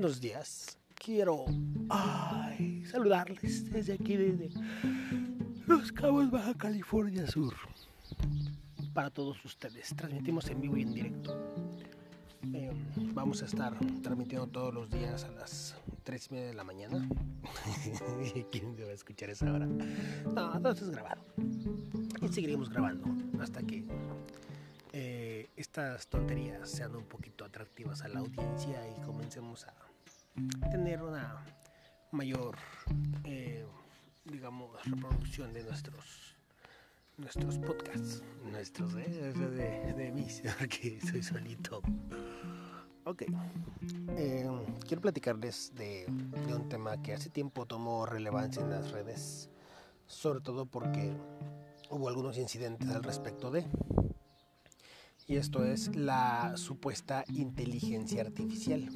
buenos días. Quiero saludarles desde aquí, desde Los Cabos, Baja California Sur. Para todos ustedes, transmitimos en vivo y en directo. Eh, vamos a estar transmitiendo todos los días a las 3 y media de la mañana. ¿Quién va a escuchar esa hora? No, todo esto es grabado. Y seguiremos grabando hasta que eh, estas tonterías sean un poquito atractivas a la audiencia y comencemos a tener una mayor, eh, digamos, reproducción de nuestros nuestros podcasts, nuestros, ¿eh? de, de mí, porque soy solito. Ok, eh, quiero platicarles de, de, un tema que hace tiempo tomó relevancia en las redes, sobre todo porque hubo algunos incidentes al respecto de, y esto es la supuesta inteligencia artificial.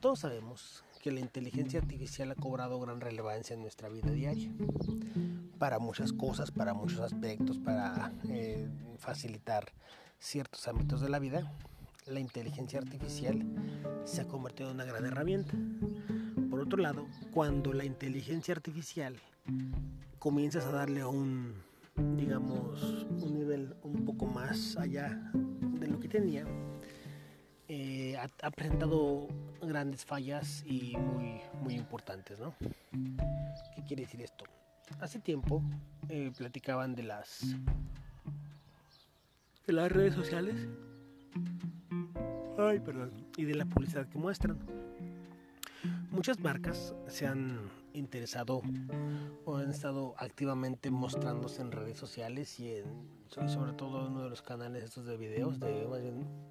Todos sabemos que la inteligencia artificial ha cobrado gran relevancia en nuestra vida diaria para muchas cosas, para muchos aspectos, para eh, facilitar ciertos ámbitos de la vida. La inteligencia artificial se ha convertido en una gran herramienta. Por otro lado, cuando la inteligencia artificial comienzas a darle un, digamos, un nivel un poco más allá de lo que tenía, eh, ha, presentado grandes fallas y muy, muy importantes, ¿no? ¿Qué quiere decir esto? Hace tiempo eh, platicaban de las de las redes sociales. Y de la publicidad que muestran. Muchas marcas se han interesado o han estado activamente mostrándose en redes sociales y en sobre todo en uno de los canales estos de videos de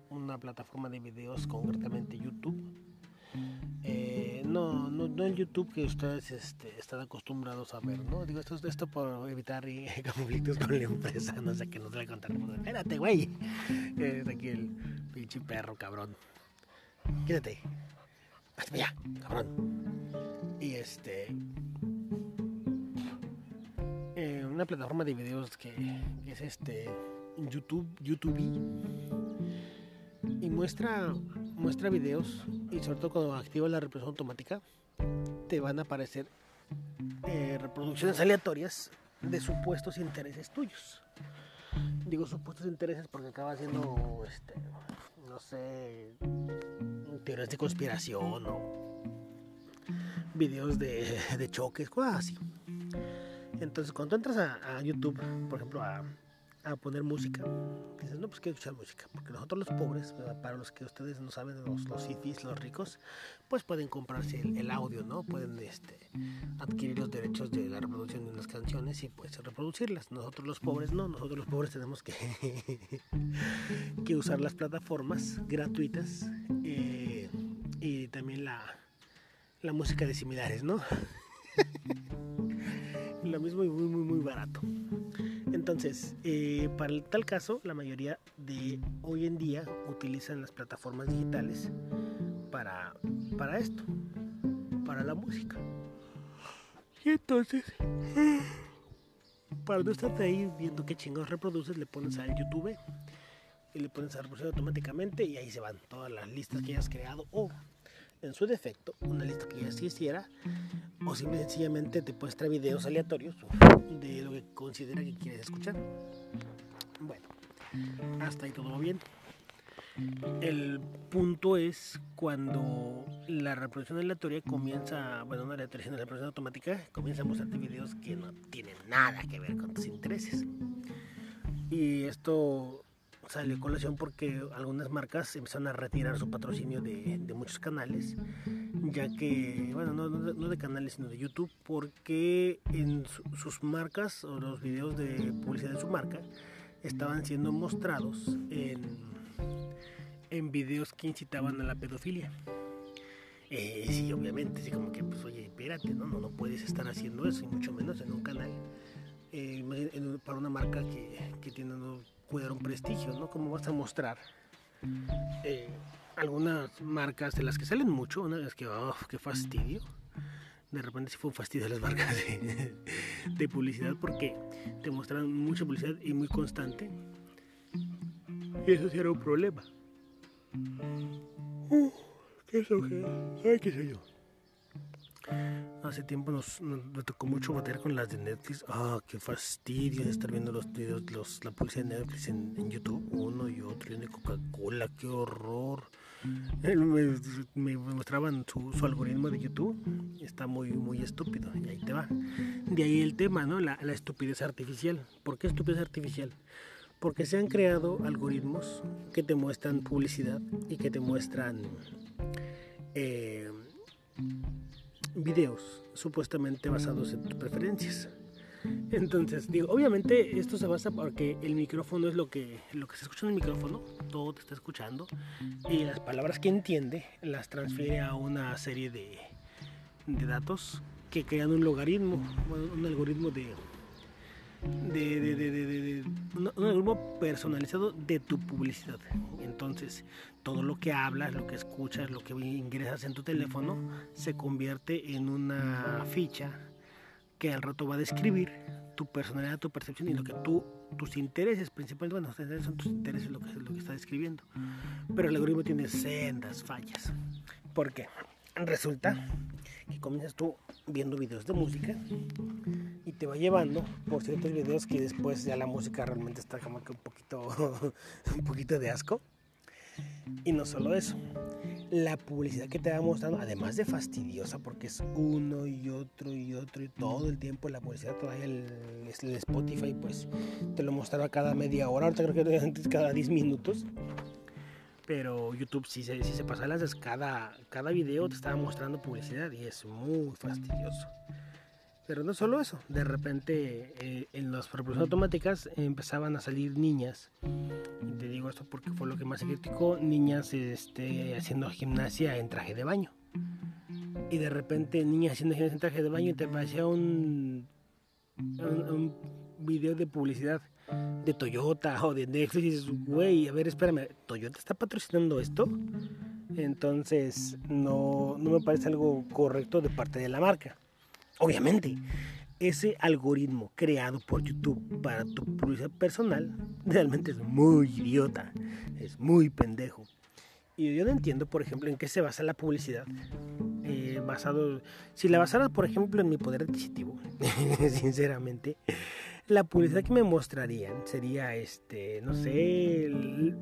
una plataforma de videos concretamente YouTube eh, no, no, no YouTube que ustedes este, están acostumbrados a ver, ¿no? Digo, esto, esto por evitar conflictos con la empresa, no sé qué nos le contaremos. Espérate, güey. Es aquí el pinche perro, cabrón. Quédate. Hasta allá, cabrón. Y este. Eh, una plataforma de videos que, es este. YouTube, YouTube. Y muestra muestra videos y sobre todo cuando activas la reproducción automática te van a aparecer eh, reproducciones aleatorias de supuestos intereses tuyos. Digo supuestos intereses porque acaba siendo, este, no sé, teorías de conspiración o videos de, choques, cosas así. Entonces cuando entras a, YouTube, por ejemplo a a poner música. Dices, no, pues quiero escuchar música. Porque nosotros los pobres, para los que ustedes no saben, los, los los ricos, pues pueden comprarse el, audio, ¿no? Pueden este, adquirir los derechos de la reproducción de unas canciones y pues reproducirlas. Nosotros los pobres no, nosotros los pobres tenemos que, que usar las plataformas gratuitas eh, y también la, la música de similares, ¿no? Lo mismo y muy, muy, muy barato. Entonces, eh, para el tal caso, la mayoría de hoy en día utilizan las plataformas digitales para, para esto, para la música. Y entonces, para no estarte ahí viendo qué chingados reproduces, le pones a YouTube y le pones a reproducir automáticamente y ahí se van todas las listas que hayas creado o en su defecto una lista que ya existiera o simple sencillamente te puedes traer videos aleatorios de lo que considera que quieres escuchar. Bueno, hasta ahí todo bien. El punto es cuando la reproducción aleatoria comienza, bueno, no sino la reproducción automática, comienza a mostrarte videos que no tienen nada que ver con tus intereses. Y esto salió colación porque algunas marcas empezaron a retirar su patrocinio de, muchos canales, ya que, bueno, no, de canales, sino de YouTube, porque en su, sus marcas o los videos de publicidad de su marca estaban siendo mostrados en, en videos que incitaban a la pedofilia. Eh, sí, obviamente, sí, como que, pues, oye, espérate, ¿no? No, puedes estar haciendo eso, y mucho menos en un canal. Eh, para una marca que, que tiene cuidar un prestigio, ¿no? Como vas a mostrar eh, algunas marcas de las que salen mucho, una vez que, oh, qué fastidio. De repente sí fue un fastidio las marcas de, publicidad porque te muestran mucha publicidad y muy constante. Y eso sí era un problema. Uh, Eso que. Ay, qué sé yo. Hace tiempo nos, tocó mucho bater con las de Netflix. Ah, qué fastidio estar viendo los videos, los, la publicidad de Netflix en, YouTube, uno y otro, y de Coca-Cola, qué horror. Me, mostraban su, algoritmo de YouTube, está muy, muy estúpido, y ahí te va. De ahí el tema, ¿no? La, la estupidez artificial. ¿Por qué estupidez artificial? Porque se han creado algoritmos que te muestran publicidad y que te muestran eh, videos supuestamente basados en tus preferencias. Entonces, digo, obviamente esto se basa porque el micrófono es lo que, lo que se escucha en el micrófono, todo te está escuchando, y las palabras que entiende las transfiere a una serie de, de datos que crean un logaritmo, un algoritmo de, de, de, de, de un, algoritmo personalizado de tu publicidad. Entonces, todo lo que hablas, lo que escuchas, lo que ingresas en tu teléfono, se convierte en una ficha que al rato va a describir tu personalidad, tu percepción y lo que tú, tus intereses, principalmente, bueno, son tus intereses lo que, lo que está describiendo. Pero el algoritmo tiene sendas fallas. ¿Por qué? Resulta que comienzas tú viendo videos de música te va llevando por ciertos videos que después ya la música realmente está como que un poquito, un poquito de asco. Y no solo eso, la publicidad que te va mostrando, además de fastidiosa, porque es uno y otro y otro y todo el tiempo la publicidad, todavía el, el Spotify, pues te lo mostraba cada media hora, ahorita creo que antes cada 10 minutos. Pero YouTube sí se, sí se pasa las cada, cada video te estaba mostrando publicidad y es muy fastidioso. Pero no solo eso, de repente eh, en las reproducciones automáticas empezaban a salir niñas. Y te digo esto porque fue lo que más se criticó, niñas este, haciendo gimnasia en traje de baño. Y de repente niñas haciendo gimnasia en traje de baño y te aparecía un, un, video de publicidad de Toyota o de Netflix y dices, güey, a ver, espérame, ¿Toyota está patrocinando esto? Entonces no, no me parece algo correcto de parte de la marca. Obviamente, ese algoritmo creado por YouTube para tu publicidad personal realmente es muy idiota, es muy pendejo. Y yo no entiendo, por ejemplo, en qué se basa la publicidad. Eh, basado, si la basara, por ejemplo, en mi poder adquisitivo, sinceramente, la publicidad que me mostrarían sería, este, no sé, el,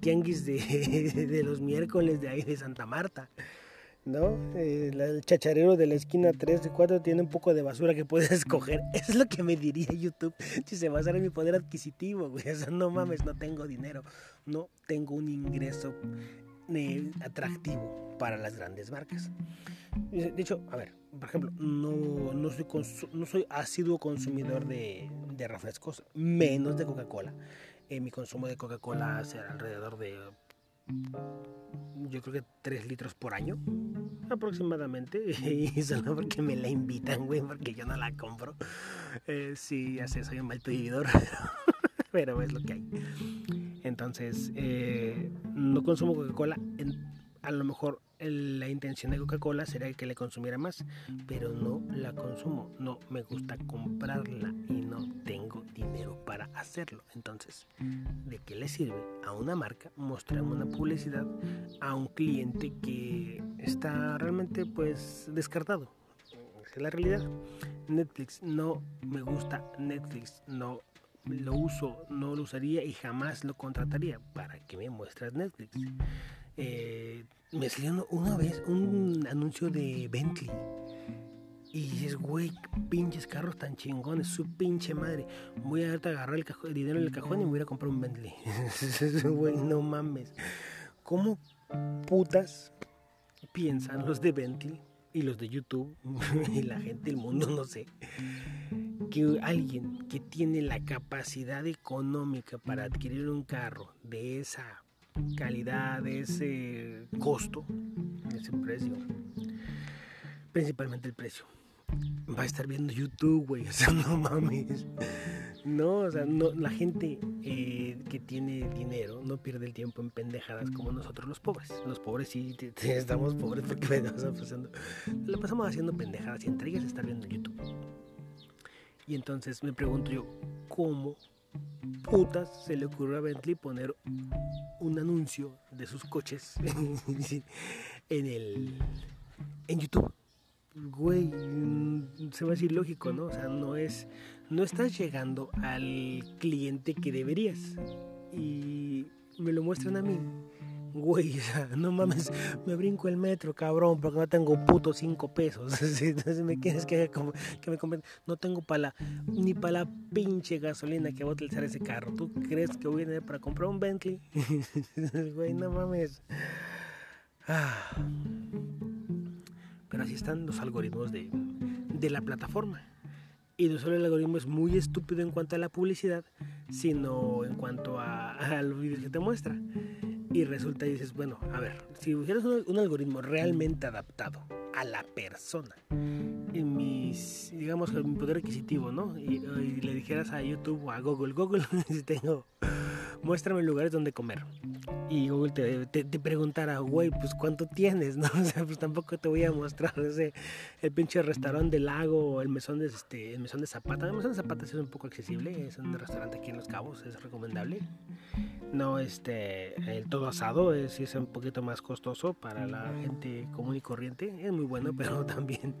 tianguis de, de, los miércoles de ahí de Santa Marta. ¿No? Eh, el chacharero de la esquina 3 y 4 tiene un poco de basura que puedes escoger. Es lo que me diría YouTube si se basara en mi poder adquisitivo, güey. No mames, no tengo dinero, no tengo un ingreso eh, atractivo para las grandes marcas. De hecho, a ver, por ejemplo, no, no, soy, no soy asiduo consumidor de, de refrescos, menos de Coca-Cola. Eh, mi consumo de Coca-Cola será alrededor de yo creo que 3 litros por año aproximadamente. Y solo porque me la invitan güey porque yo no la compro. Eh, sí ya sé soy un mal vividor pero es lo que hay. Entonces eh, no consumo Coca-Cola a lo mejor la intención de Coca-Cola sería que le consumiera más, pero no la consumo, no me gusta comprarla y no tengo dinero para hacerlo. Entonces, ¿de qué le sirve a una marca mostrar una publicidad a un cliente que está realmente pues descartado? Esa es la realidad. Netflix no me gusta, Netflix no lo uso, no lo usaría y jamás lo contrataría. ¿Para qué me muestras Netflix? Eh, me salió una vez un anuncio de Bentley. Y dices, güey, pinches carros tan chingones, su pinche madre. Voy a agarrar el, el dinero en el cajón y me voy a comprar un Bentley. güey, no mames. ¿Cómo putas piensan los de Bentley y los de YouTube y la gente del mundo, no sé, que alguien que tiene la capacidad económica para adquirir un carro de esa calidad, ese costo, ese precio, principalmente el precio. Va a estar viendo YouTube, güey, no mames. No, o sea, no, la gente eh, que tiene dinero no pierde el tiempo en pendejadas como nosotros los pobres. Los pobres sí estamos pobres porque pasando, le pasamos haciendo pendejadas y entre ellas estar viendo YouTube. Y entonces me pregunto yo, ¿cómo putas se le ocurrió a Bentley poner un anuncio de sus coches en el en YouTube? Güey, se va a decir lógico, ¿no? O sea, no es no estás llegando al cliente que deberías. Y me lo muestran a mí güey, o sea, no mames, me brinco el metro, cabrón, porque no tengo puto cinco pesos. Entonces me quieres que, que me compren. No tengo para ni para la pinche gasolina que voy a utilizar ese carro. ¿Tú crees que voy a tener para comprar un Bentley? güey, no mames. Ah. Pero así están los algoritmos de, de la plataforma. Y no solo el algoritmo es muy estúpido en cuanto a la publicidad, sino en cuanto a, a los vídeos que te muestra. Y resulta y dices, bueno, a ver, si hubieras un, algoritmo realmente adaptado a la persona, en mis, digamos, en mi poder adquisitivo, ¿no? Y, le dijeras a YouTube o a Google, Google, si tengo, muéstrame lugares donde comer. Y Google te, te, preguntara, güey, pues cuánto tienes, ¿no? O sea, pues tampoco te voy a mostrar ese, el pinche restaurante del lago o el mesón de, este, el mesón de Zapata. El mesón de Zapata es un poco accesible, es un restaurante aquí en Los Cabos, es recomendable no este el todo asado es, es un poquito más costoso para la gente común y corriente es muy bueno pero también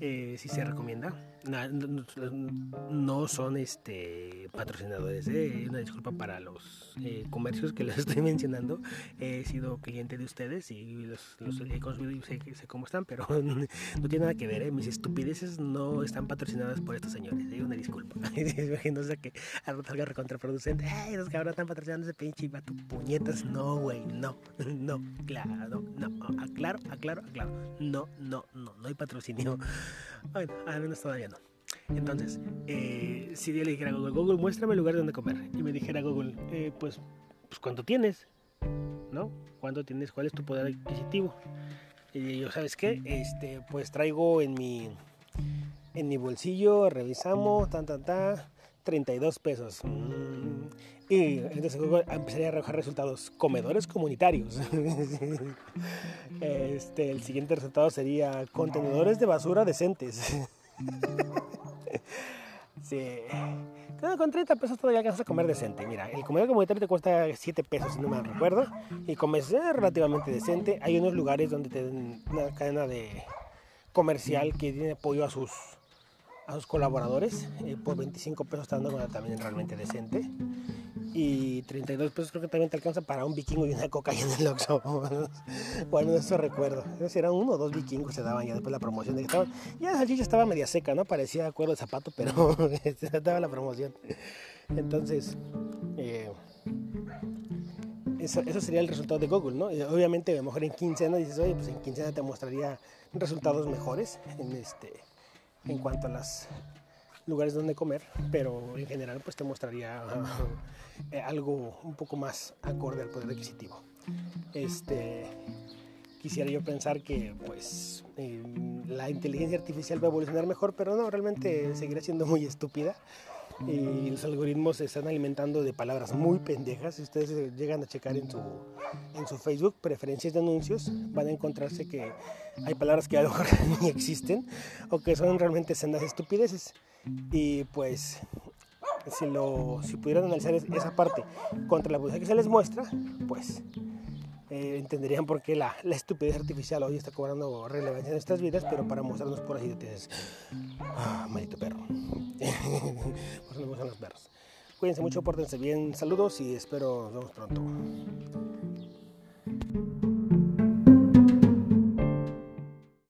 eh, sí se recomienda. No, son este patrocinadores, eh. una disculpa para los eh, comercios que les estoy mencionando. He sido cliente de ustedes y los, he consumido y sé, cómo están, pero no tiene nada que ver. Mis estupideces no están patrocinadas por estos señores. Una disculpa. no sé que algo salga contraproducente. ¡Ay, los cabrones están patrocinando ese pinche tu puñetas! No, güey, no, no, claro, no, aclaro, aclaro, aclaro. No, no, no, no hay patrocinio. Bueno, al menos todavía no. Entonces, eh, si yo le dijera a Google, Google, muéstrame el lugar donde comer. Y me dijera Google, eh, pues, pues, ¿cuánto tienes? ¿No? ¿Cuánto tienes? ¿Cuál es tu poder adquisitivo? Y yo, ¿sabes qué? Este, pues traigo en mi, en mi bolsillo, revisamos, tan, tan, tan, 32 pesos. Mm. Y entonces Google empezaría a arrojar resultados. Comedores comunitarios. este, el siguiente resultado sería contenedores de basura decentes. sí. con 30 pesos todavía alcanzas a comer decente. Mira, el comedor comunitario te cuesta 7 pesos, si no me recuerdo. Y comes relativamente decente. Hay unos lugares donde te dan una cadena de comercial que tiene apoyo a sus a sus colaboradores. Eh, por 25 pesos está dando también realmente decente. Y 32 pesos creo que también te alcanza para un vikingo y una coca en el Oxxo. bueno, eso recuerdo. Si eran uno o dos vikingos se daban ya después la promoción. De que estaban, ya la salchicha estaba media seca, ¿no? Parecía acuerdo de zapato, pero se daba la promoción. Entonces, eh, eso, eso, sería el resultado de Google, ¿no? obviamente, a lo mejor en quincena dices, oye, pues en quincena te mostraría resultados mejores en este en cuanto a los lugares donde comer, pero en general pues te mostraría eh, algo un poco más acorde al poder adquisitivo. Este, quisiera yo pensar que pues em, la inteligencia artificial va a evolucionar mejor, pero no, realmente seguirá siendo muy estúpida y los algoritmos se están alimentando de palabras muy pendejas. Si ustedes llegan a checar en su, en su Facebook preferencias de anuncios, van a encontrarse que hay palabras que a lo mejor ni existen o que son realmente sendas estupideces. Y pues, si, lo, si pudieran analizar esa parte contra la publicidad que se les muestra, pues eh, entenderían por qué la, la, estupidez artificial hoy está cobrando relevancia en nuestras vidas, pero para mostrarnos puras idioteces. Ah, maldito perro. perros. Cuídense mucho, pórtense bien, saludos y espero nos vemos pronto.